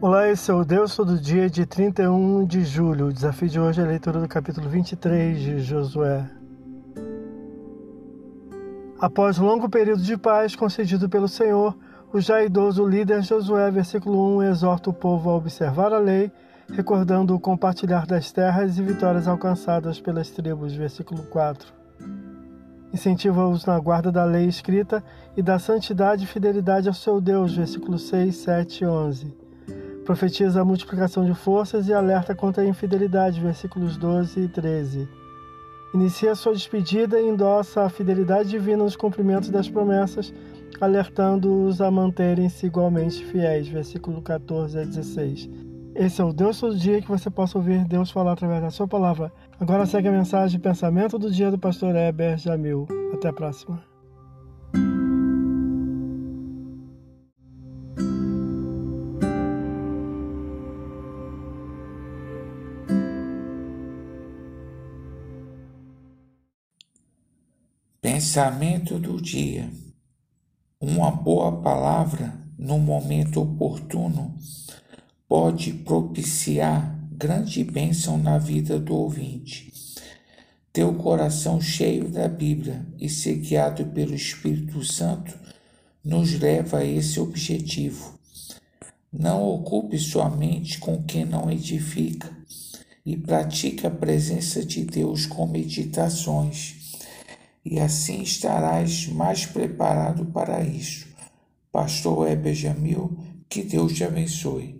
Olá, esse é o Deus Todo Dia de 31 de julho. O desafio de hoje é a leitura do capítulo 23 de Josué. Após longo período de paz concedido pelo Senhor, o já idoso líder Josué, versículo 1, exorta o povo a observar a lei, recordando o compartilhar das terras e vitórias alcançadas pelas tribos, versículo 4. Incentiva-os na guarda da lei escrita e da santidade e fidelidade ao seu Deus, versículos 6, 7 e 11 profetiza a multiplicação de forças e alerta contra a infidelidade, versículos 12 e 13. Inicia sua despedida e endossa a fidelidade divina nos cumprimentos das promessas, alertando-os a manterem-se igualmente fiéis, versículo 14 a 16. Esse é o Deus todo dia que você possa ouvir Deus falar através da sua palavra. Agora segue a mensagem de pensamento do dia do pastor Heber Jamil. Até a próxima. Pensamento do dia. Uma boa palavra no momento oportuno pode propiciar grande bênção na vida do ouvinte. Teu coração cheio da Bíblia e ser guiado pelo Espírito Santo nos leva a esse objetivo. Não ocupe sua mente com quem não edifica e pratique a presença de Deus com meditações e assim estarás mais preparado para isso. Pastor Heber Jamil, que Deus te abençoe.